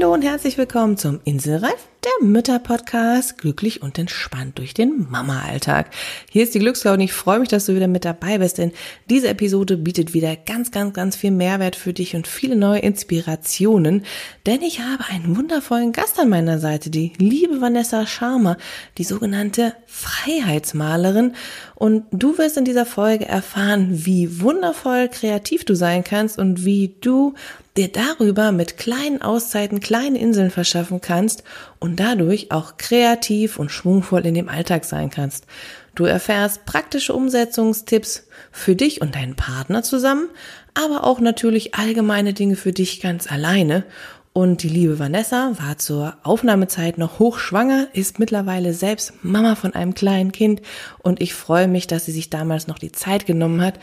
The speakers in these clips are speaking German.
Hallo und herzlich willkommen zum Inselreif, der Mütter-Podcast, glücklich und entspannt durch den Mama-Alltag. Hier ist die Glückslau und ich freue mich, dass du wieder mit dabei bist, denn diese Episode bietet wieder ganz, ganz, ganz viel Mehrwert für dich und viele neue Inspirationen, denn ich habe einen wundervollen Gast an meiner Seite, die liebe Vanessa Scharmer, die sogenannte Freiheitsmalerin und du wirst in dieser Folge erfahren, wie wundervoll kreativ du sein kannst und wie du dir darüber mit kleinen Auszeiten kleine Inseln verschaffen kannst und dadurch auch kreativ und schwungvoll in dem Alltag sein kannst. Du erfährst praktische Umsetzungstipps für dich und deinen Partner zusammen, aber auch natürlich allgemeine Dinge für dich ganz alleine und die liebe Vanessa war zur Aufnahmezeit noch hochschwanger, ist mittlerweile selbst Mama von einem kleinen Kind und ich freue mich, dass sie sich damals noch die Zeit genommen hat.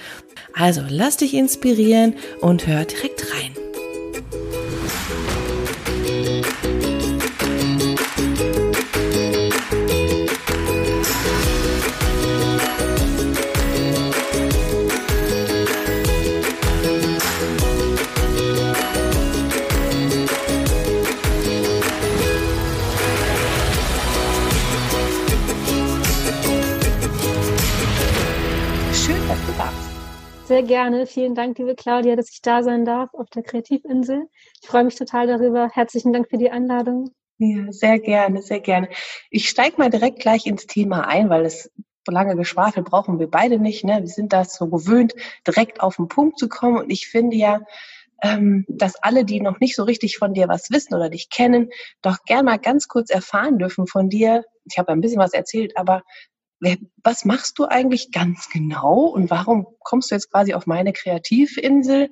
Also lass dich inspirieren und hör direkt rein. Sehr gerne. Vielen Dank, liebe Claudia, dass ich da sein darf auf der Kreativinsel. Ich freue mich total darüber. Herzlichen Dank für die Einladung. Ja, sehr gerne, sehr gerne. Ich steige mal direkt gleich ins Thema ein, weil es lange Geschwafel brauchen wir beide nicht. Ne? Wir sind das so gewöhnt, direkt auf den Punkt zu kommen. Und ich finde ja, ähm, dass alle, die noch nicht so richtig von dir was wissen oder dich kennen, doch gern mal ganz kurz erfahren dürfen von dir. Ich habe ein bisschen was erzählt, aber was machst du eigentlich ganz genau und warum kommst du jetzt quasi auf meine Kreativinsel?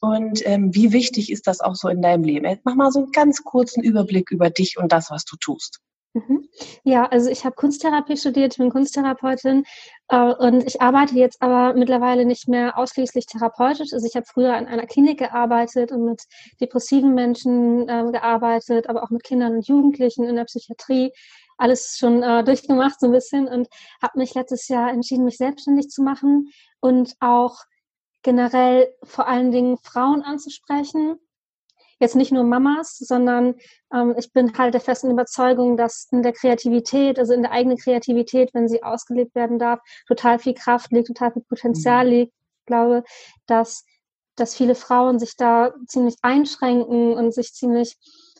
Und ähm, wie wichtig ist das auch so in deinem Leben? Jetzt mach mal so einen ganz kurzen Überblick über dich und das, was du tust. Mhm. Ja, also ich habe Kunsttherapie studiert, bin Kunsttherapeutin äh, und ich arbeite jetzt aber mittlerweile nicht mehr ausschließlich therapeutisch. Also ich habe früher in einer Klinik gearbeitet und mit depressiven Menschen äh, gearbeitet, aber auch mit Kindern und Jugendlichen in der Psychiatrie alles schon äh, durchgemacht so ein bisschen und habe mich letztes Jahr entschieden, mich selbstständig zu machen und auch generell vor allen Dingen Frauen anzusprechen. Jetzt nicht nur Mamas, sondern ähm, ich bin halt der festen Überzeugung, dass in der Kreativität, also in der eigenen Kreativität, wenn sie ausgelebt werden darf, total viel Kraft liegt, total viel Potenzial mhm. liegt. Ich glaube, dass, dass viele Frauen sich da ziemlich einschränken und sich ziemlich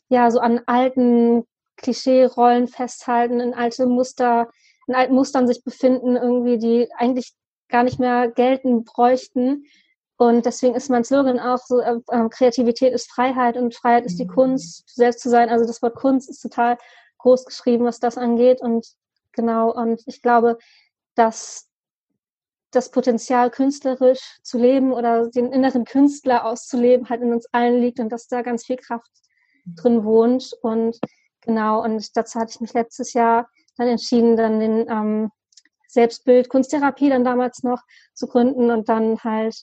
ja so an alten Klischee-Rollen festhalten, in alte Muster, in alten Mustern sich befinden, irgendwie, die eigentlich gar nicht mehr gelten bräuchten. Und deswegen ist mein Slogan auch so, äh, äh Kreativität ist Freiheit und Freiheit ist die mhm. Kunst, selbst zu sein. Also das Wort Kunst ist total groß geschrieben, was das angeht. Und genau, und ich glaube, dass das Potenzial, künstlerisch zu leben oder den inneren Künstler auszuleben, halt in uns allen liegt und dass da ganz viel Kraft drin wohnt. Und Genau, und dazu hatte ich mich letztes Jahr dann entschieden, dann den ähm, Selbstbild Kunsttherapie dann damals noch zu gründen und dann halt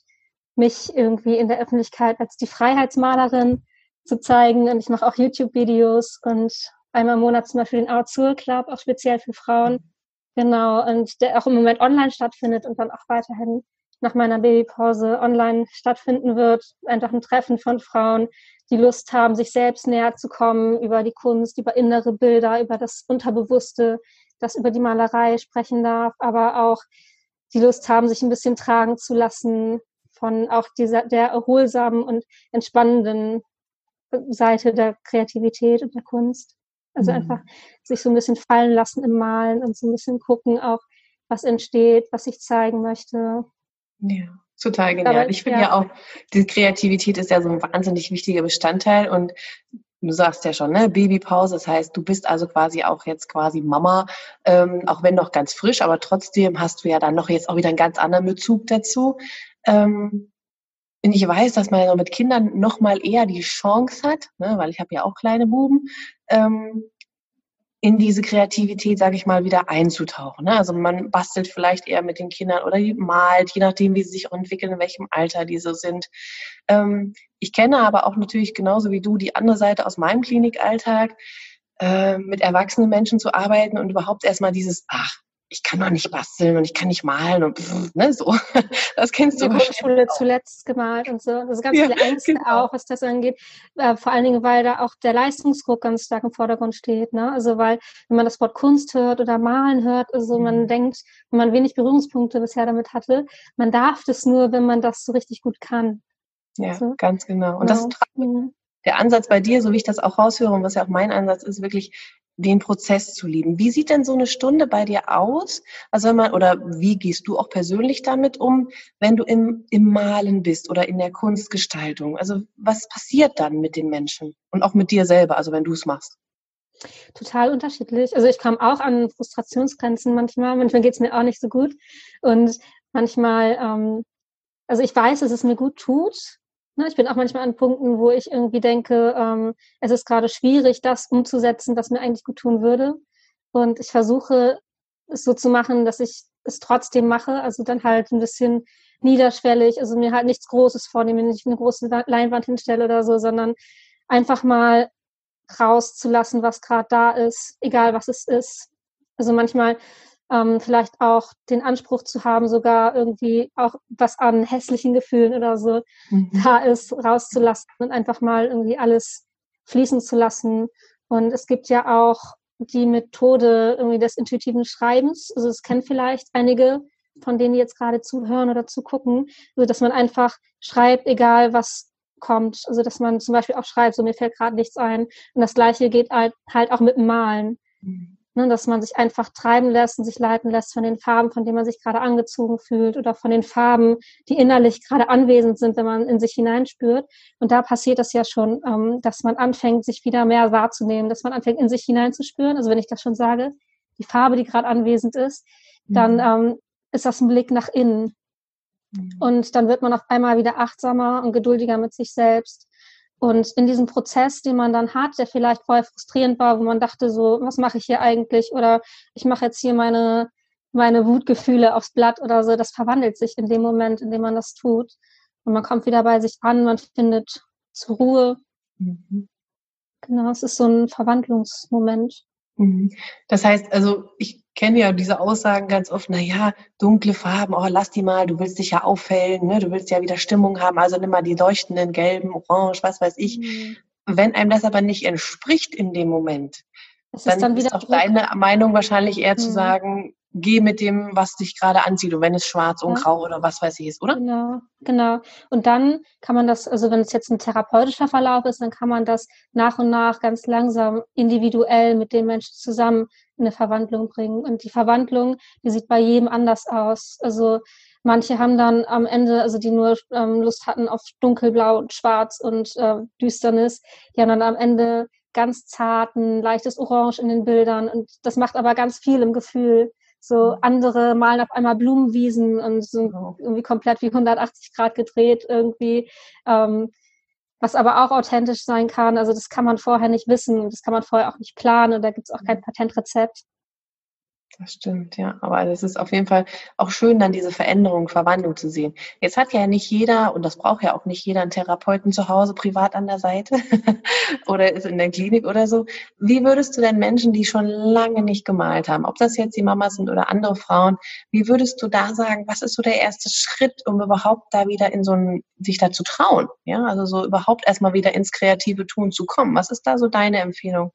mich irgendwie in der Öffentlichkeit als die Freiheitsmalerin zu zeigen. Und ich mache auch YouTube-Videos und einmal im Monat zum Beispiel den Our Club, auch speziell für Frauen. Genau, und der auch im Moment online stattfindet und dann auch weiterhin nach meiner Babypause online stattfinden wird. Einfach ein Treffen von Frauen, die Lust haben, sich selbst näher zu kommen über die Kunst, über innere Bilder, über das Unterbewusste, das über die Malerei sprechen darf, aber auch die Lust haben, sich ein bisschen tragen zu lassen von auch dieser, der erholsamen und entspannenden Seite der Kreativität und der Kunst. Also mhm. einfach sich so ein bisschen fallen lassen im Malen und so ein bisschen gucken auch, was entsteht, was ich zeigen möchte. Ja. Total genial. Aber, ich finde ja. ja. auch, die Kreativität ist ja so ein wahnsinnig wichtiger Bestandteil und du sagst ja schon, ne, Babypause, das heißt, du bist also quasi auch jetzt quasi Mama, ähm, auch wenn noch ganz frisch, aber trotzdem hast du ja dann noch jetzt auch wieder einen ganz anderen Bezug dazu. Ähm, und ich weiß, dass man ja mit Kindern noch mal eher die Chance hat, ne, weil ich habe ja auch kleine Buben, ähm, in diese Kreativität, sage ich mal, wieder einzutauchen. Ne? Also man bastelt vielleicht eher mit den Kindern oder malt, je nachdem, wie sie sich auch entwickeln, in welchem Alter die so sind. Ähm, ich kenne aber auch natürlich genauso wie du die andere Seite aus meinem Klinikalltag, äh, mit erwachsenen Menschen zu arbeiten und überhaupt erstmal dieses, ach, ich kann doch nicht basteln und ich kann nicht malen und pff, ne, so. Das kennst du. In der Grundschule zuletzt gemalt und so. Also ganz ja, viele Ängste genau. auch, was das angeht. Äh, vor allen Dingen, weil da auch der Leistungsdruck ganz stark im Vordergrund steht. Ne? Also weil, wenn man das Wort Kunst hört oder Malen hört, also mhm. man denkt, wenn man wenig Berührungspunkte bisher damit hatte, man darf das nur, wenn man das so richtig gut kann. Ja, also, ganz genau. Und genau. das ist mhm. der Ansatz bei dir, so wie ich das auch raushöre und was ja auch mein Ansatz ist, wirklich den Prozess zu lieben. Wie sieht denn so eine Stunde bei dir aus? Also wenn man, oder wie gehst du auch persönlich damit um, wenn du im, im Malen bist oder in der Kunstgestaltung? Also was passiert dann mit den Menschen und auch mit dir selber, also wenn du es machst? Total unterschiedlich. Also ich komme auch an Frustrationsgrenzen manchmal. Manchmal geht es mir auch nicht so gut. Und manchmal, ähm, also ich weiß, dass es mir gut tut, Ne, ich bin auch manchmal an Punkten, wo ich irgendwie denke, ähm, es ist gerade schwierig, das umzusetzen, was mir eigentlich gut tun würde. Und ich versuche es so zu machen, dass ich es trotzdem mache. Also dann halt ein bisschen niederschwellig, also mir halt nichts Großes vornehme, nicht eine große Leinwand hinstelle oder so, sondern einfach mal rauszulassen, was gerade da ist, egal was es ist. Also manchmal ähm, vielleicht auch den Anspruch zu haben, sogar irgendwie auch was an hässlichen Gefühlen oder so mhm. da ist, rauszulassen und einfach mal irgendwie alles fließen zu lassen. Und es gibt ja auch die Methode irgendwie des intuitiven Schreibens. Also es kennen vielleicht einige von denen, die jetzt gerade zuhören oder zugucken, also dass man einfach schreibt, egal was kommt. Also dass man zum Beispiel auch schreibt, so mir fällt gerade nichts ein. Und das gleiche geht halt, halt auch mit dem Malen. Mhm. Ne, dass man sich einfach treiben lässt und sich leiten lässt von den Farben, von denen man sich gerade angezogen fühlt oder von den Farben, die innerlich gerade anwesend sind, wenn man in sich hineinspürt. Und da passiert das ja schon, ähm, dass man anfängt, sich wieder mehr wahrzunehmen, dass man anfängt, in sich hineinzuspüren. Also wenn ich das schon sage, die Farbe, die gerade anwesend ist, dann mhm. ähm, ist das ein Blick nach innen. Mhm. Und dann wird man auf einmal wieder achtsamer und geduldiger mit sich selbst und in diesem Prozess, den man dann hat, der vielleicht vorher frustrierend war, wo man dachte so, was mache ich hier eigentlich? Oder ich mache jetzt hier meine, meine Wutgefühle aufs Blatt oder so, das verwandelt sich in dem Moment, in dem man das tut. Und man kommt wieder bei sich an, man findet zur Ruhe. Mhm. Genau, es ist so ein Verwandlungsmoment. Mhm. Das heißt, also ich kenne ja diese Aussagen ganz oft, na ja, dunkle Farben, oh, lass die mal, du willst dich ja auffällen, ne? du willst ja wieder Stimmung haben, also nimm mal die leuchtenden gelben, orange, was weiß ich. Mhm. Wenn einem das aber nicht entspricht in dem Moment, dann ist, dann ist auch deine Meinung wahrscheinlich eher mhm. zu sagen, geh mit dem, was dich gerade anzieht. Und wenn es schwarz und ja. grau oder was weiß ich ist, oder? Genau, genau. Und dann kann man das, also wenn es jetzt ein therapeutischer Verlauf ist, dann kann man das nach und nach ganz langsam individuell mit den Menschen zusammen in eine Verwandlung bringen. Und die Verwandlung, die sieht bei jedem anders aus. Also manche haben dann am Ende, also die nur ähm, Lust hatten auf dunkelblau und schwarz und äh, Düsternis, die haben dann am Ende ganz zarten, leichtes Orange in den Bildern. Und das macht aber ganz viel im Gefühl. So mhm. andere malen auf einmal Blumenwiesen und sind genau. irgendwie komplett wie 180 Grad gedreht irgendwie. Ähm, was aber auch authentisch sein kann. Also das kann man vorher nicht wissen und das kann man vorher auch nicht planen und da gibt es auch kein Patentrezept. Das stimmt, ja. Aber es ist auf jeden Fall auch schön, dann diese Veränderung, Verwandlung zu sehen. Jetzt hat ja nicht jeder, und das braucht ja auch nicht jeder, einen Therapeuten zu Hause privat an der Seite oder ist in der Klinik oder so. Wie würdest du denn Menschen, die schon lange nicht gemalt haben, ob das jetzt die Mamas sind oder andere Frauen, wie würdest du da sagen, was ist so der erste Schritt, um überhaupt da wieder in so ein, sich da zu trauen? Ja, also so überhaupt erstmal wieder ins kreative Tun zu kommen. Was ist da so deine Empfehlung?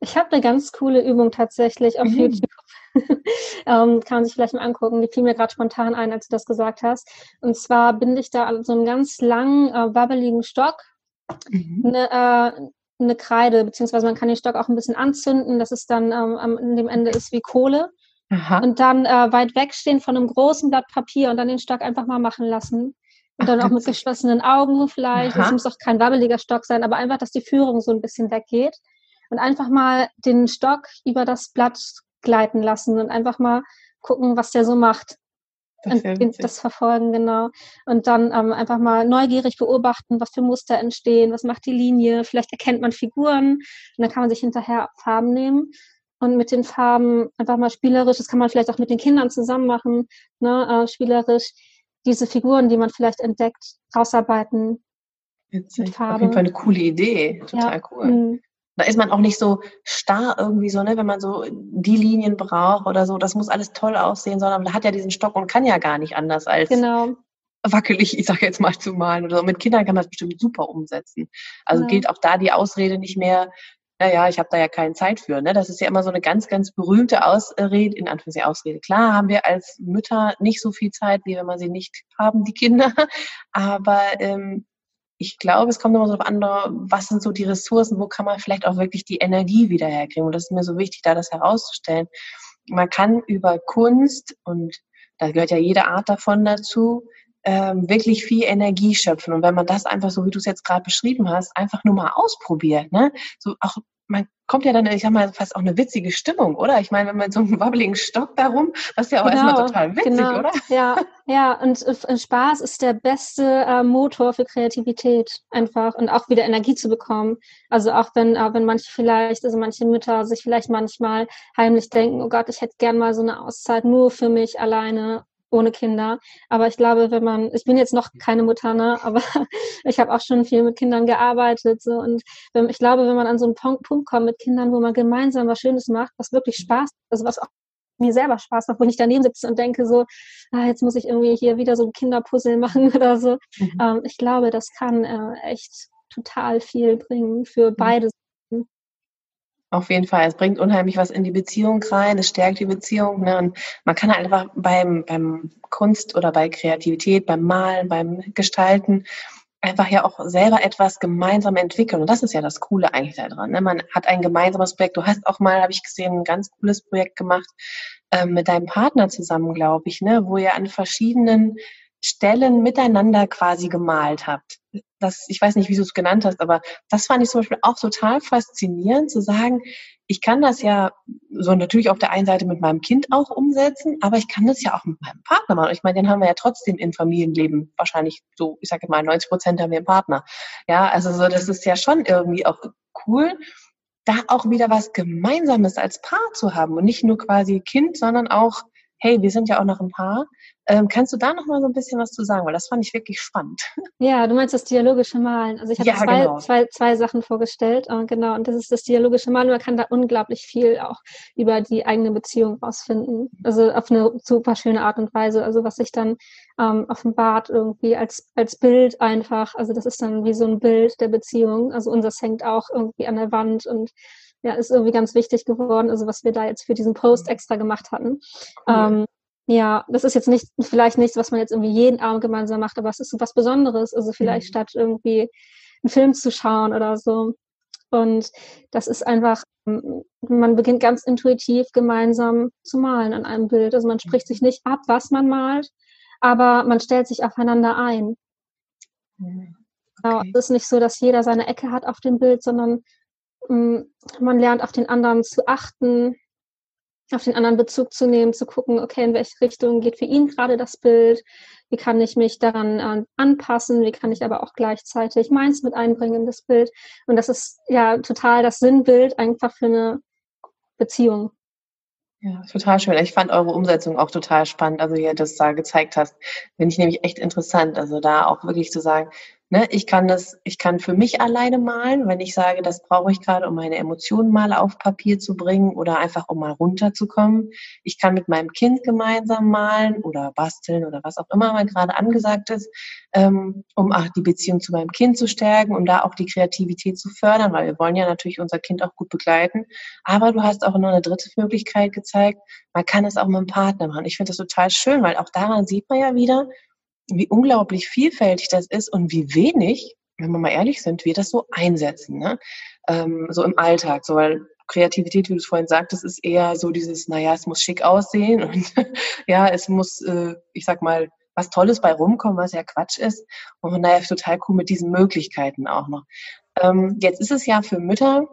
Ich habe eine ganz coole Übung tatsächlich auf mhm. YouTube. ähm, kann man sich vielleicht mal angucken. Die fiel mir gerade spontan ein, als du das gesagt hast. Und zwar binde ich da so einen ganz langen, äh, wabbeligen Stock, mhm. eine, äh, eine Kreide, beziehungsweise man kann den Stock auch ein bisschen anzünden, dass es dann ähm, an dem Ende ist wie Kohle. Aha. Und dann äh, weit wegstehen von einem großen Blatt Papier und dann den Stock einfach mal machen lassen. Und dann Ach, auch mit geschlossenen Augen vielleicht. Es muss auch kein wabbeliger Stock sein, aber einfach, dass die Führung so ein bisschen weggeht und einfach mal den Stock über das Blatt gleiten lassen und einfach mal gucken, was der so macht. Das, und das verfolgen, genau. Und dann ähm, einfach mal neugierig beobachten, was für Muster entstehen, was macht die Linie. Vielleicht erkennt man Figuren und dann kann man sich hinterher Farben nehmen und mit den Farben einfach mal spielerisch, das kann man vielleicht auch mit den Kindern zusammen machen, ne, äh, spielerisch diese Figuren, die man vielleicht entdeckt, rausarbeiten. Witzig. Auf jeden Fall eine coole Idee. Total ja. cool. Da ist man auch nicht so starr irgendwie so, ne, wenn man so die Linien braucht oder so. Das muss alles toll aussehen, sondern man hat ja diesen Stock und kann ja gar nicht anders als genau. wackelig, ich sage jetzt mal, zu malen oder so. Mit Kindern kann man das bestimmt super umsetzen. Also ja. gilt auch da die Ausrede nicht mehr, naja, ich habe da ja keine Zeit für. Ne? Das ist ja immer so eine ganz, ganz berühmte Ausrede, in Anführungszeichen Ausrede. Klar haben wir als Mütter nicht so viel Zeit, wie wenn wir sie nicht haben, die Kinder. Aber ähm, ich glaube, es kommt immer so auf andere, was sind so die Ressourcen, wo kann man vielleicht auch wirklich die Energie wieder herkriegen. Und das ist mir so wichtig, da das herauszustellen. Man kann über Kunst, und da gehört ja jede Art davon dazu, ähm, wirklich viel Energie schöpfen. Und wenn man das einfach so, wie du es jetzt gerade beschrieben hast, einfach nur mal ausprobiert, ne? So auch man kommt ja dann, ich sag mal, fast auch eine witzige Stimmung, oder? Ich meine, wenn man so einen wabbeligen Stock darum, das ist ja auch genau, erstmal total witzig, genau. oder? Ja, ja, und äh, Spaß ist der beste äh, Motor für Kreativität einfach und auch wieder Energie zu bekommen. Also auch wenn, äh, wenn manche vielleicht, also manche Mütter sich vielleicht manchmal heimlich denken, oh Gott, ich hätte gern mal so eine Auszeit nur für mich alleine ohne Kinder. Aber ich glaube, wenn man, ich bin jetzt noch keine Mutter, ne, aber ich habe auch schon viel mit Kindern gearbeitet. So, und wenn, ich glaube, wenn man an so einen Punkt, kommt mit Kindern, wo man gemeinsam was Schönes macht, was wirklich Spaß, also was auch mir selber Spaß macht, wo ich daneben sitze und denke so, ah, jetzt muss ich irgendwie hier wieder so ein Kinderpuzzle machen oder so. Mhm. Ähm, ich glaube, das kann äh, echt total viel bringen für mhm. beide auf jeden Fall. Es bringt unheimlich was in die Beziehung rein, es stärkt die Beziehung. Ne? Und man kann einfach beim, beim Kunst oder bei Kreativität, beim Malen, beim Gestalten einfach ja auch selber etwas gemeinsam entwickeln. Und das ist ja das Coole eigentlich daran. Ne? Man hat ein gemeinsames Projekt. Du hast auch mal, habe ich gesehen, ein ganz cooles Projekt gemacht ähm, mit deinem Partner zusammen, glaube ich, ne? wo ihr an verschiedenen Stellen miteinander quasi gemalt habt. Das, ich weiß nicht, wie du es genannt hast, aber das fand ich zum Beispiel auch total faszinierend, zu sagen, ich kann das ja so natürlich auf der einen Seite mit meinem Kind auch umsetzen, aber ich kann das ja auch mit meinem Partner machen. Ich meine, den haben wir ja trotzdem im Familienleben wahrscheinlich so, ich sage mal, 90 Prozent haben wir einen Partner. Ja, also so, das ist ja schon irgendwie auch cool, da auch wieder was Gemeinsames als Paar zu haben und nicht nur quasi Kind, sondern auch hey, wir sind ja auch noch ein Paar. Ähm, kannst du da noch mal so ein bisschen was zu sagen? Weil das fand ich wirklich spannend. Ja, du meinst das dialogische Malen. Also ich habe ja, zwei, genau. zwei, zwei Sachen vorgestellt. Äh, genau, und das ist das dialogische Malen. Man kann da unglaublich viel auch über die eigene Beziehung rausfinden. Also auf eine super schöne Art und Weise. Also was sich dann ähm, offenbart irgendwie als, als Bild einfach. Also das ist dann wie so ein Bild der Beziehung. Also unseres hängt auch irgendwie an der Wand und ja, ist irgendwie ganz wichtig geworden, also was wir da jetzt für diesen Post extra gemacht hatten. Cool. Ähm, ja, das ist jetzt nicht, vielleicht nichts, was man jetzt irgendwie jeden Abend gemeinsam macht, aber es ist so was Besonderes. Also vielleicht mhm. statt irgendwie einen Film zu schauen oder so. Und das ist einfach, man beginnt ganz intuitiv gemeinsam zu malen an einem Bild. Also man spricht sich nicht ab, was man malt, aber man stellt sich aufeinander ein. Mhm. Genau, okay. es ist nicht so, dass jeder seine Ecke hat auf dem Bild, sondern man lernt auf den anderen zu achten, auf den anderen Bezug zu nehmen, zu gucken, okay, in welche Richtung geht für ihn gerade das Bild, wie kann ich mich daran äh, anpassen, wie kann ich aber auch gleichzeitig meins mit einbringen in das Bild. Und das ist ja total das Sinnbild einfach für eine Beziehung. Ja, total schön. Ich fand eure Umsetzung auch total spannend, also wie ihr das da gezeigt hast. Finde ich nämlich echt interessant. Also da auch wirklich zu sagen, Ne, ich kann das, ich kann für mich alleine malen, wenn ich sage, das brauche ich gerade, um meine Emotionen mal auf Papier zu bringen oder einfach um mal runterzukommen. Ich kann mit meinem Kind gemeinsam malen oder basteln oder was auch immer mal gerade angesagt ist, ähm, um ach, die Beziehung zu meinem Kind zu stärken, um da auch die Kreativität zu fördern, weil wir wollen ja natürlich unser Kind auch gut begleiten. Aber du hast auch noch eine dritte Möglichkeit gezeigt, man kann es auch mit dem Partner machen. Ich finde das total schön, weil auch daran sieht man ja wieder, wie unglaublich vielfältig das ist und wie wenig, wenn wir mal ehrlich sind, wir das so einsetzen, ne? Ähm, so im Alltag, so weil Kreativität, wie du es vorhin sagtest, ist eher so dieses, naja, es muss schick aussehen und ja, es muss, äh, ich sag mal, was Tolles bei rumkommen, was ja Quatsch ist. Und von daher total cool mit diesen Möglichkeiten auch noch. Ähm, jetzt ist es ja für Mütter,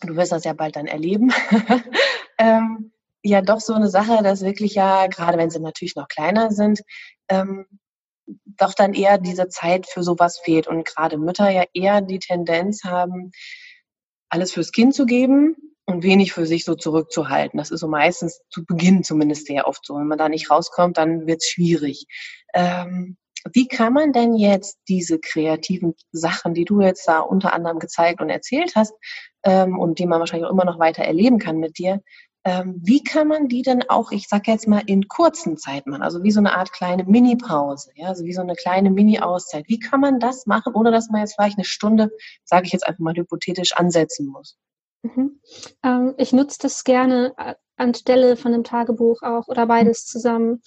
du wirst das ja bald dann erleben, ähm, ja doch so eine Sache, dass wirklich ja, gerade wenn sie natürlich noch kleiner sind, ähm, doch dann eher diese Zeit für sowas fehlt und gerade Mütter ja eher die Tendenz haben, alles fürs Kind zu geben und wenig für sich so zurückzuhalten. Das ist so meistens zu Beginn zumindest sehr oft so. Wenn man da nicht rauskommt, dann wird es schwierig. Ähm, wie kann man denn jetzt diese kreativen Sachen, die du jetzt da unter anderem gezeigt und erzählt hast, ähm, und die man wahrscheinlich auch immer noch weiter erleben kann mit dir. Ähm, wie kann man die denn auch, ich sag jetzt mal, in kurzen Zeiten machen? Also wie so eine Art kleine Mini-Pause, ja, also wie so eine kleine Mini-Auszeit. Wie kann man das machen, ohne dass man jetzt vielleicht eine Stunde, sage ich jetzt einfach mal hypothetisch, ansetzen muss? Mhm. Ähm, ich nutze das gerne äh, anstelle von einem Tagebuch auch oder beides zusammen.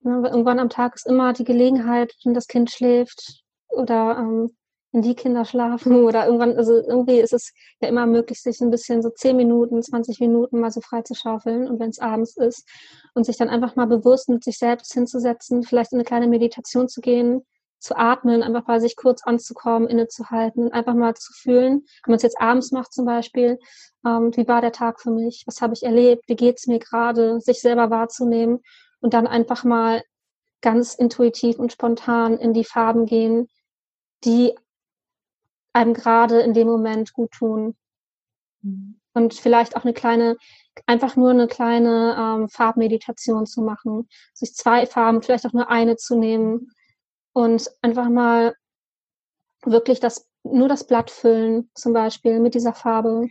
Ja, irgendwann am Tag ist immer die Gelegenheit, wenn das Kind schläft oder ähm, wenn die Kinder schlafen oder irgendwann, also irgendwie ist es ja immer möglich, sich ein bisschen so 10 Minuten, 20 Minuten mal so frei zu schaufeln und wenn es abends ist und sich dann einfach mal bewusst mit sich selbst hinzusetzen, vielleicht in eine kleine Meditation zu gehen, zu atmen, einfach bei sich kurz anzukommen, innezuhalten und einfach mal zu fühlen, wenn man es jetzt abends macht zum Beispiel, ähm, wie war der Tag für mich, was habe ich erlebt, wie geht es mir gerade, sich selber wahrzunehmen und dann einfach mal ganz intuitiv und spontan in die Farben gehen, die einem gerade in dem Moment gut tun. Mhm. Und vielleicht auch eine kleine, einfach nur eine kleine ähm, Farbmeditation zu machen, sich zwei Farben, vielleicht auch nur eine zu nehmen und einfach mal wirklich das, nur das Blatt füllen, zum Beispiel mit dieser Farbe.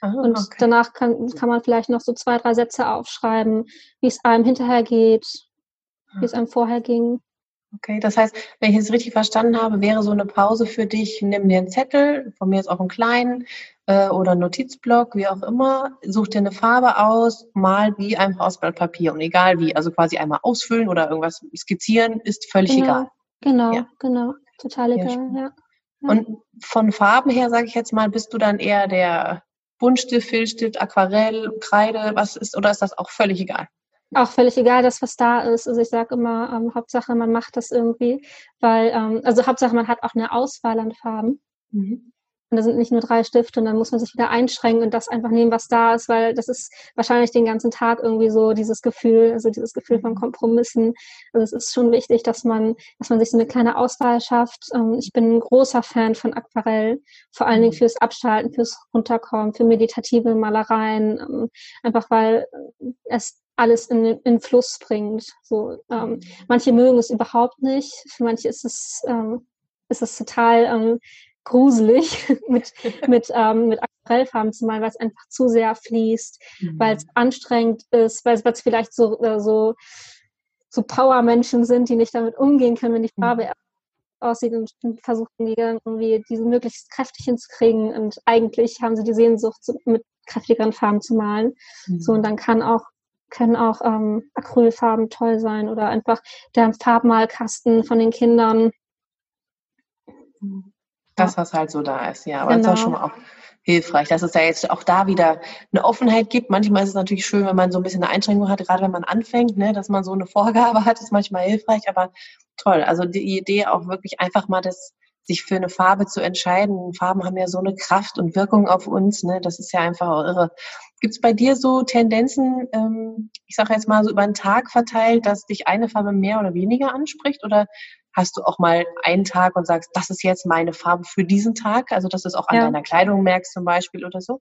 Ah, und okay. danach kann, kann man vielleicht noch so zwei, drei Sätze aufschreiben, wie es einem hinterher geht, wie es ah. einem vorher ging. Okay, das heißt, wenn ich es richtig verstanden habe, wäre so eine Pause für dich, nimm dir einen Zettel, von mir jetzt auch einen kleinen äh, oder einen Notizblock, wie auch immer, such dir eine Farbe aus, mal wie einfach aus Blatt Papier und egal wie, also quasi einmal ausfüllen oder irgendwas skizzieren, ist völlig genau, egal. Genau, ja. genau, total egal, ja. ja. Und von Farben her, sage ich jetzt mal, bist du dann eher der Buntstift, Filzstift, Aquarell, Kreide, was ist, oder ist das auch völlig egal? Auch völlig egal, das was da ist. Also ich sage immer, ähm, Hauptsache man macht das irgendwie, weil, ähm, also Hauptsache man hat auch eine Auswahl an Farben. Mhm. Und da sind nicht nur drei Stifte und dann muss man sich wieder einschränken und das einfach nehmen, was da ist, weil das ist wahrscheinlich den ganzen Tag irgendwie so dieses Gefühl, also dieses Gefühl von Kompromissen. Also es ist schon wichtig, dass man, dass man sich so eine kleine Auswahl schafft. Ähm, ich bin ein großer Fan von Aquarell, vor allen Dingen mhm. fürs Abschalten, fürs Runterkommen, für meditative Malereien, ähm, einfach weil es alles in, in Fluss bringt. So, ähm, mhm. manche mögen es überhaupt nicht, für manche ist es, ähm, ist es total ähm, gruselig, mit, mit, ähm, mit Aquarellfarben zu malen, weil es einfach zu sehr fließt, mhm. weil es anstrengend ist, weil es vielleicht so, äh, so, so Power-Menschen sind, die nicht damit umgehen können, wenn die mhm. Farbe mhm. aussieht und versuchen die irgendwie diese möglichst kräftig hinzukriegen und eigentlich haben sie die Sehnsucht, mit kräftigeren Farben zu malen. Mhm. So, und dann kann auch können auch ähm, Acrylfarben toll sein oder einfach der Farbmalkasten von den Kindern. Das, was halt so da ist, ja. Aber genau. das ist auch schon mal auch hilfreich, dass es da jetzt auch da wieder eine Offenheit gibt. Manchmal ist es natürlich schön, wenn man so ein bisschen eine Einschränkung hat, gerade wenn man anfängt, ne, dass man so eine Vorgabe hat, ist manchmal hilfreich, aber toll. Also die Idee auch wirklich einfach mal das sich für eine Farbe zu entscheiden. Farben haben ja so eine Kraft und Wirkung auf uns, ne? Das ist ja einfach auch irre. Gibt es bei dir so Tendenzen, ähm, ich sage jetzt mal so über den Tag verteilt, dass dich eine Farbe mehr oder weniger anspricht? Oder hast du auch mal einen Tag und sagst, das ist jetzt meine Farbe für diesen Tag? Also dass du es auch an ja. deiner Kleidung merkst zum Beispiel oder so?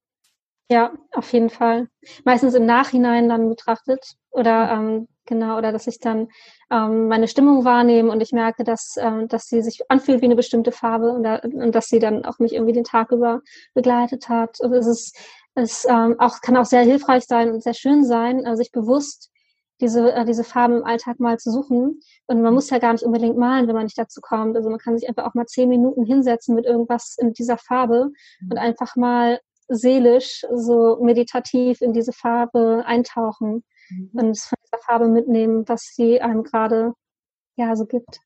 Ja, auf jeden Fall. Meistens im Nachhinein dann betrachtet oder ähm, Genau, oder dass ich dann ähm, meine Stimmung wahrnehme und ich merke, dass, ähm, dass sie sich anfühlt wie eine bestimmte Farbe und, da, und dass sie dann auch mich irgendwie den Tag über begleitet hat. Und es ist, es ähm, auch, kann auch sehr hilfreich sein und sehr schön sein, äh, sich bewusst diese, äh, diese Farben im Alltag mal zu suchen. Und man muss ja gar nicht unbedingt malen, wenn man nicht dazu kommt. Also man kann sich einfach auch mal zehn Minuten hinsetzen mit irgendwas in dieser Farbe und mhm. einfach mal seelisch, so meditativ in diese Farbe eintauchen mhm. und von dieser Farbe mitnehmen, was sie einem gerade ja so gibt.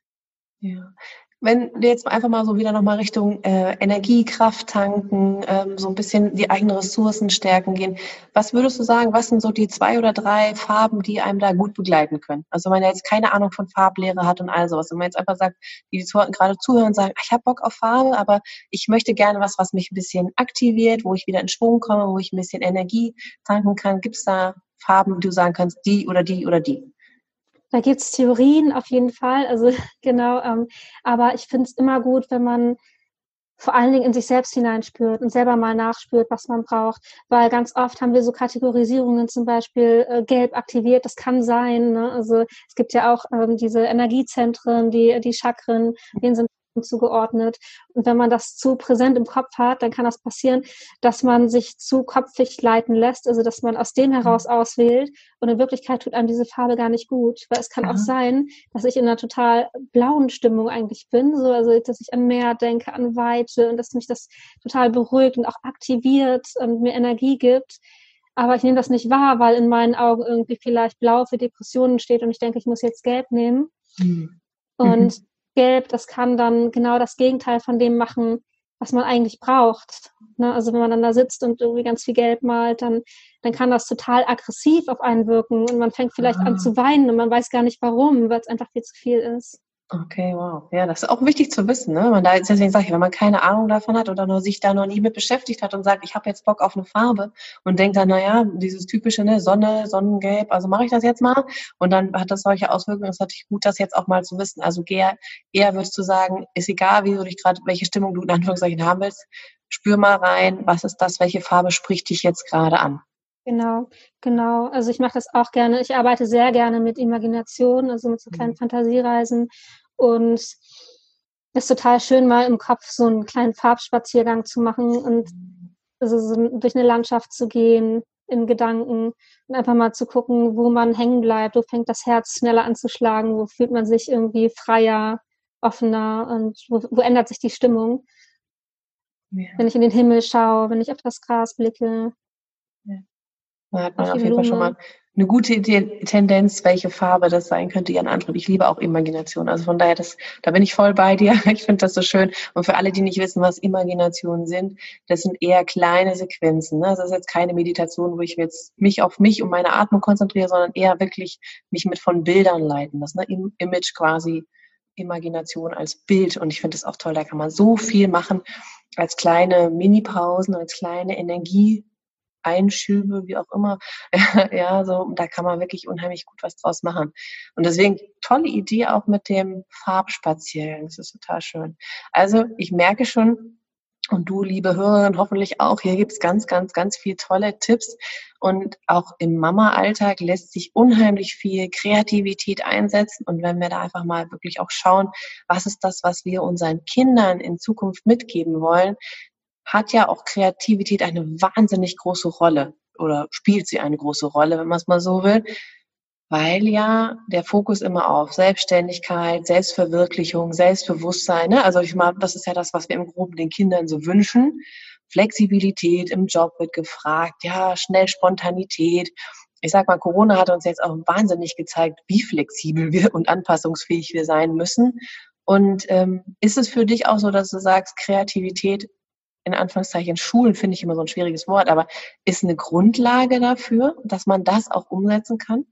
Ja. Wenn wir jetzt einfach mal so wieder nochmal Richtung äh, Energiekraft tanken, ähm, so ein bisschen die eigenen Ressourcen stärken gehen, was würdest du sagen, was sind so die zwei oder drei Farben, die einem da gut begleiten können? Also wenn man jetzt keine Ahnung von Farblehre hat und all sowas, wenn man jetzt einfach sagt, die, die gerade zuhören und sagen, ich habe Bock auf Farbe, aber ich möchte gerne was, was mich ein bisschen aktiviert, wo ich wieder in Schwung komme, wo ich ein bisschen Energie tanken kann. Gibt es da Farben, die du sagen kannst, die oder die oder die? Da gibt es Theorien auf jeden Fall, also genau, ähm, aber ich finde es immer gut, wenn man vor allen Dingen in sich selbst hineinspürt und selber mal nachspürt, was man braucht. Weil ganz oft haben wir so Kategorisierungen, zum Beispiel äh, gelb aktiviert, das kann sein. Ne? Also es gibt ja auch ähm, diese Energiezentren, die, die Chakren, denen sind zugeordnet. Und wenn man das zu präsent im Kopf hat, dann kann das passieren, dass man sich zu kopfig leiten lässt, also dass man aus dem heraus mhm. auswählt und in Wirklichkeit tut einem diese Farbe gar nicht gut. Weil es kann Aha. auch sein, dass ich in einer total blauen Stimmung eigentlich bin, so, also dass ich an Meer denke, an Weite und dass mich das total beruhigt und auch aktiviert und mir Energie gibt. Aber ich nehme das nicht wahr, weil in meinen Augen irgendwie vielleicht blau für Depressionen steht und ich denke, ich muss jetzt gelb nehmen. Mhm. Und mhm. Gelb, das kann dann genau das Gegenteil von dem machen, was man eigentlich braucht. Ne? Also wenn man dann da sitzt und irgendwie ganz viel Gelb malt, dann, dann kann das total aggressiv auf einen wirken und man fängt vielleicht ah. an zu weinen und man weiß gar nicht warum, weil es einfach viel zu viel ist. Okay, wow. Ja, das ist auch wichtig zu wissen. Ne? Man da, deswegen sage ich, wenn man keine Ahnung davon hat oder nur sich da noch nie mit beschäftigt hat und sagt, ich habe jetzt Bock auf eine Farbe und denkt dann, naja, dieses typische ne, Sonne, Sonnengelb, also mache ich das jetzt mal und dann hat das solche Auswirkungen. Es ist natürlich gut, das jetzt auch mal zu wissen. Also eher, eher würdest du sagen, ist egal, wie du dich gerade, welche Stimmung du in Anführungszeichen haben willst, spür mal rein, was ist das, welche Farbe spricht dich jetzt gerade an. Genau, genau. Also ich mache das auch gerne. Ich arbeite sehr gerne mit Imagination, also mit so kleinen mhm. Fantasiereisen. Und es ist total schön, mal im Kopf so einen kleinen Farbspaziergang zu machen und also so durch eine Landschaft zu gehen in Gedanken und einfach mal zu gucken, wo man hängen bleibt, wo fängt das Herz schneller an zu schlagen, wo fühlt man sich irgendwie freier, offener und wo, wo ändert sich die Stimmung. Ja. Wenn ich in den Himmel schaue, wenn ich auf das Gras blicke, da hat man auf jeden Fall schon mal eine gute Tendenz, welche Farbe das sein könnte, Ihren Antrieb. Ich liebe auch Imagination. Also von daher, das, da bin ich voll bei dir. Ich finde das so schön. Und für alle, die nicht wissen, was Imaginationen sind, das sind eher kleine Sequenzen. Ne? Das ist jetzt keine Meditation, wo ich jetzt mich auf mich und meine Atmung konzentriere, sondern eher wirklich mich mit von Bildern leiten. Das ne? Image quasi Imagination als Bild. Und ich finde das auch toll. Da kann man so viel machen als kleine Mini-Pausen, als kleine Energie Einschübe, wie auch immer. ja, so, da kann man wirklich unheimlich gut was draus machen. Und deswegen tolle Idee auch mit dem Farbspaziergang. Das ist total schön. Also ich merke schon, und du, liebe Hörerin, hoffentlich auch. Hier gibt's ganz, ganz, ganz viele tolle Tipps. Und auch im Mama-Alltag lässt sich unheimlich viel Kreativität einsetzen. Und wenn wir da einfach mal wirklich auch schauen, was ist das, was wir unseren Kindern in Zukunft mitgeben wollen, hat ja auch Kreativität eine wahnsinnig große Rolle oder spielt sie eine große Rolle, wenn man es mal so will, weil ja der Fokus immer auf Selbstständigkeit, Selbstverwirklichung, Selbstbewusstsein, ne? also ich meine, das ist ja das, was wir im Groben den Kindern so wünschen. Flexibilität im Job wird gefragt, ja, schnell Spontanität. Ich sag mal, Corona hat uns jetzt auch wahnsinnig gezeigt, wie flexibel wir und anpassungsfähig wir sein müssen. Und ähm, ist es für dich auch so, dass du sagst, Kreativität in Anführungszeichen Schulen finde ich immer so ein schwieriges Wort, aber ist eine Grundlage dafür, dass man das auch umsetzen kann?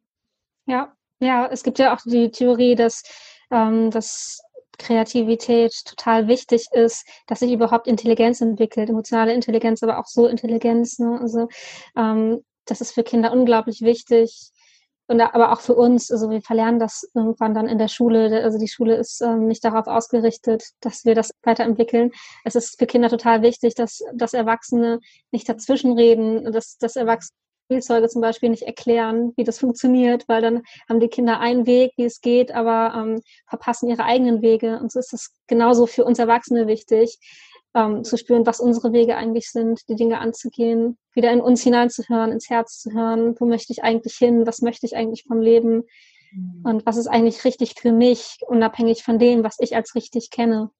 Ja, ja, es gibt ja auch die Theorie, dass, ähm, dass Kreativität total wichtig ist, dass sich überhaupt Intelligenz entwickelt, emotionale Intelligenz, aber auch so Intelligenz. Ne? Also ähm, das ist für Kinder unglaublich wichtig und aber auch für uns, also wir verlernen das irgendwann dann in der Schule. Also die Schule ist ähm, nicht darauf ausgerichtet, dass wir das weiterentwickeln. Es ist für Kinder total wichtig, dass, dass Erwachsene nicht dazwischenreden, dass, dass Erwachsene Spielzeuge zum Beispiel nicht erklären, wie das funktioniert, weil dann haben die Kinder einen Weg, wie es geht, aber ähm, verpassen ihre eigenen Wege. Und so ist es genauso für uns Erwachsene wichtig, ähm, zu spüren, was unsere Wege eigentlich sind, die Dinge anzugehen, wieder in uns hineinzuhören, ins Herz zu hören, wo möchte ich eigentlich hin, was möchte ich eigentlich vom Leben mhm. und was ist eigentlich richtig für mich, unabhängig von dem, was ich als richtig kenne.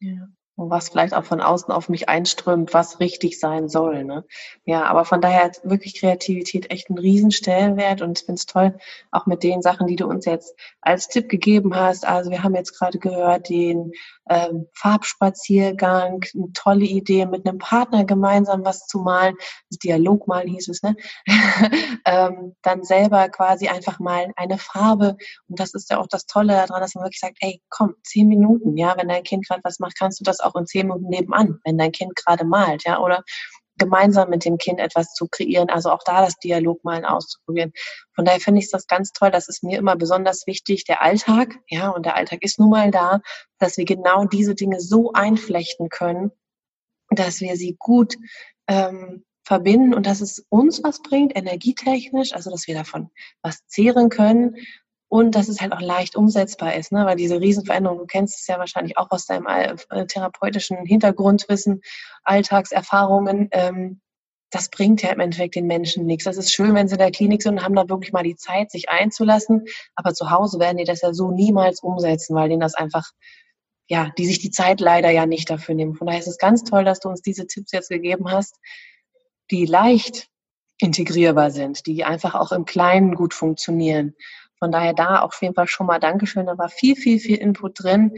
Ja was vielleicht auch von außen auf mich einströmt, was richtig sein soll. Ne? Ja, aber von daher ist wirklich Kreativität echt ein Riesenstellenwert und ich finde es toll, auch mit den Sachen, die du uns jetzt als Tipp gegeben hast. Also wir haben jetzt gerade gehört, den ähm, Farbspaziergang, eine tolle Idee, mit einem Partner gemeinsam was zu malen, das Dialogmalen hieß es, ne? ähm, dann selber quasi einfach mal eine Farbe und das ist ja auch das Tolle daran, dass man wirklich sagt, ey, komm, zehn Minuten, ja, wenn dein Kind gerade was macht, kannst du das auch in zehn Minuten nebenan, wenn dein Kind gerade malt, ja, oder gemeinsam mit dem Kind etwas zu kreieren, also auch da das Dialogmalen auszuprobieren. Von daher finde ich das ganz toll. Das ist mir immer besonders wichtig, der Alltag, ja, und der Alltag ist nun mal da, dass wir genau diese Dinge so einflechten können, dass wir sie gut ähm, verbinden und dass es uns was bringt, energietechnisch, also dass wir davon was zehren können und dass es halt auch leicht umsetzbar ist, ne? weil diese Riesenveränderung, du kennst es ja wahrscheinlich auch aus deinem äh, therapeutischen Hintergrundwissen, Alltagserfahrungen, ähm, das bringt ja im Endeffekt den Menschen nichts. Das ist schön, wenn sie in der Klinik sind und haben da wirklich mal die Zeit, sich einzulassen, aber zu Hause werden die das ja so niemals umsetzen, weil denen das einfach ja, die sich die Zeit leider ja nicht dafür nehmen. Von daher ist es ganz toll, dass du uns diese Tipps jetzt gegeben hast, die leicht integrierbar sind, die einfach auch im Kleinen gut funktionieren. Von daher da auf jeden Fall schon mal Dankeschön. Da war viel, viel, viel Input drin,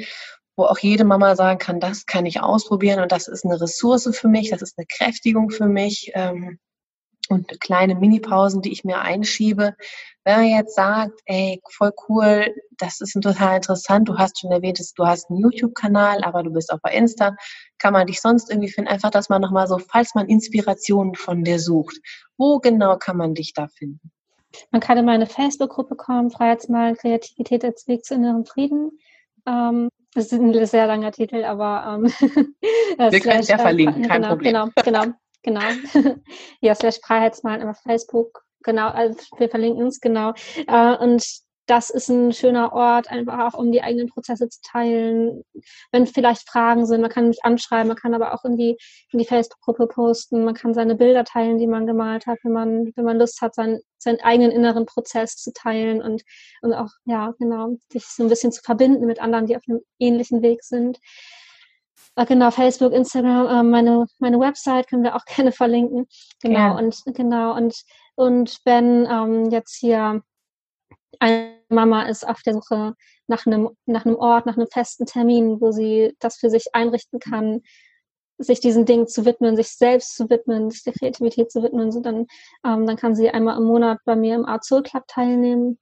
wo auch jede Mama sagen kann, das kann ich ausprobieren und das ist eine Ressource für mich, das ist eine Kräftigung für mich. Ähm, und kleine Mini-Pausen, die ich mir einschiebe. Wenn man jetzt sagt, ey, voll cool, das ist total interessant, du hast schon erwähnt, du hast einen YouTube-Kanal, aber du bist auch bei Insta, kann man dich sonst irgendwie finden? Einfach, dass man nochmal so, falls man Inspirationen von dir sucht, wo genau kann man dich da finden? Man kann in meine Facebook-Gruppe kommen, Freiheitsmal Kreativität als Weg zu innerem Frieden. Ähm, das ist ein sehr langer Titel, aber ähm, wir können es ja verlinken, kein genau, Problem. Genau, genau genau. ja, slash Freiheitsmalen auf Facebook, genau, also wir verlinken uns, genau. Äh, und das ist ein schöner Ort, einfach auch um die eigenen Prozesse zu teilen. Wenn vielleicht Fragen sind, man kann mich anschreiben, man kann aber auch in die, in die Facebook-Gruppe posten, man kann seine Bilder teilen, die man gemalt hat, wenn man, wenn man Lust hat, seinen, seinen eigenen inneren Prozess zu teilen und, und auch, ja, genau, sich so ein bisschen zu verbinden mit anderen, die auf einem ähnlichen Weg sind. Ah, genau, Facebook, Instagram, äh, meine, meine Website können wir auch gerne verlinken. Genau, ja. und genau, und, und wenn ähm, jetzt hier eine Mama ist auf der Suche nach einem, nach einem Ort, nach einem festen Termin, wo sie das für sich einrichten kann, sich diesen Dingen zu widmen, sich selbst zu widmen, sich der Kreativität zu widmen, so dann, ähm, dann kann sie einmal im Monat bei mir im Art Soul Club teilnehmen.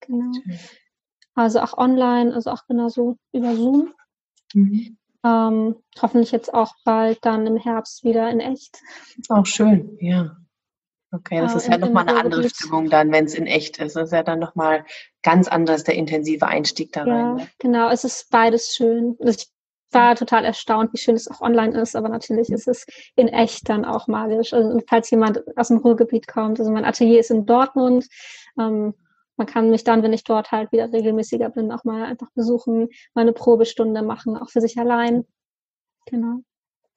Genau. Also auch online, also auch genauso über Zoom. Mhm. Ähm, hoffentlich jetzt auch bald dann im Herbst wieder in echt. Auch schön, ja. Okay, das äh, ist ja nochmal eine andere Stimmung dann, wenn es in echt ist. Das ist ja dann nochmal ganz anders der intensive Einstieg da ja, rein. Ne? Genau, es ist beides schön. Ich war total erstaunt, wie schön es auch online ist, aber natürlich ist es in echt dann auch magisch. Also, falls jemand aus dem Ruhrgebiet kommt, also mein Atelier ist in Dortmund, ähm, man kann mich dann, wenn ich dort halt wieder regelmäßiger bin, auch mal einfach besuchen, mal eine Probestunde machen, auch für sich allein. Genau.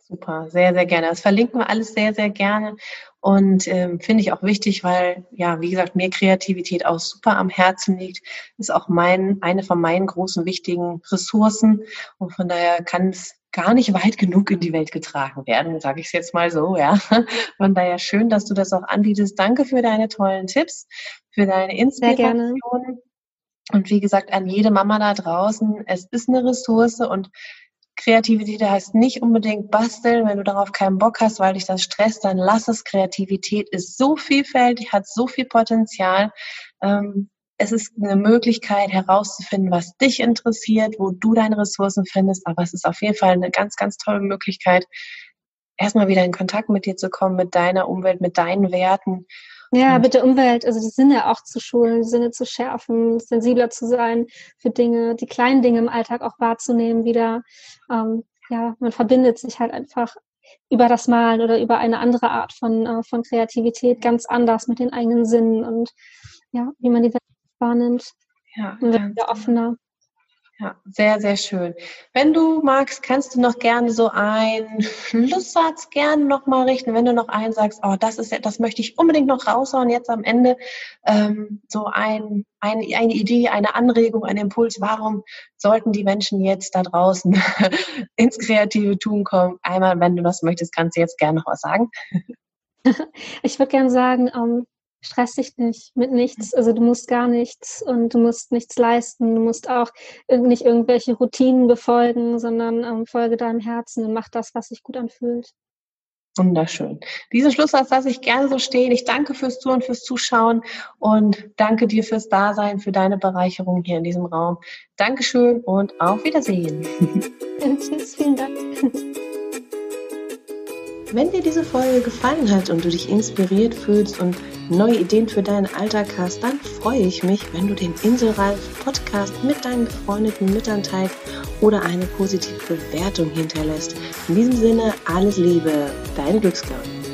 Super, sehr, sehr gerne. Das verlinken wir alles sehr, sehr gerne. Und ähm, finde ich auch wichtig, weil, ja, wie gesagt, mir Kreativität auch super am Herzen liegt. Ist auch mein, eine von meinen großen, wichtigen Ressourcen. Und von daher kann es gar nicht weit genug in die Welt getragen werden, sage ich es jetzt mal so, ja. Von daher schön, dass du das auch anbietest. Danke für deine tollen Tipps, für deine Inspiration. Und wie gesagt, an jede Mama da draußen, es ist eine Ressource und Kreativität heißt nicht unbedingt basteln. Wenn du darauf keinen Bock hast, weil dich das stresst, dann lass es. Kreativität ist so vielfältig, hat so viel Potenzial. Ähm, es ist eine Möglichkeit herauszufinden, was dich interessiert, wo du deine Ressourcen findest. Aber es ist auf jeden Fall eine ganz, ganz tolle Möglichkeit, erstmal wieder in Kontakt mit dir zu kommen, mit deiner Umwelt, mit deinen Werten. Ja, mit der Umwelt, also die Sinne auch zu schulen, die Sinne zu schärfen, sensibler zu sein für Dinge, die kleinen Dinge im Alltag auch wahrzunehmen wieder. Ähm, ja, man verbindet sich halt einfach über das Malen oder über eine andere Art von, äh, von Kreativität ganz anders mit den eigenen Sinnen und ja, wie man die Welt wahrnimmt. Ja, und wird wieder offener. Ja, sehr, sehr schön. Wenn du magst, kannst du noch gerne so einen Schlusssatz gerne nochmal richten. Wenn du noch einen sagst, oh, das ist, das möchte ich unbedingt noch raushauen, jetzt am Ende, ähm, so ein, ein, eine Idee, eine Anregung, ein Impuls. Warum sollten die Menschen jetzt da draußen ins kreative Tun kommen? Einmal, wenn du das möchtest, kannst du jetzt gerne noch was sagen. Ich würde gerne sagen, ähm, stress dich nicht mit nichts. Also du musst gar nichts und du musst nichts leisten. Du musst auch nicht irgendwelche Routinen befolgen, sondern ähm, folge deinem Herzen und mach das, was sich gut anfühlt. Wunderschön. Diesen Schlusssatz lasse ich gerne so stehen. Ich danke fürs Zuhören, fürs Zuschauen und danke dir fürs Dasein, für deine Bereicherung hier in diesem Raum. Dankeschön und auf Wiedersehen. Tschüss, vielen Dank. Wenn dir diese Folge gefallen hat und du dich inspiriert fühlst und neue Ideen für deinen Alltag hast, dann freue ich mich, wenn du den Inselreif Podcast mit deinen befreundeten Müttern teilst oder eine positive Bewertung hinterlässt. In diesem Sinne, alles Liebe, deine Glücksklaue.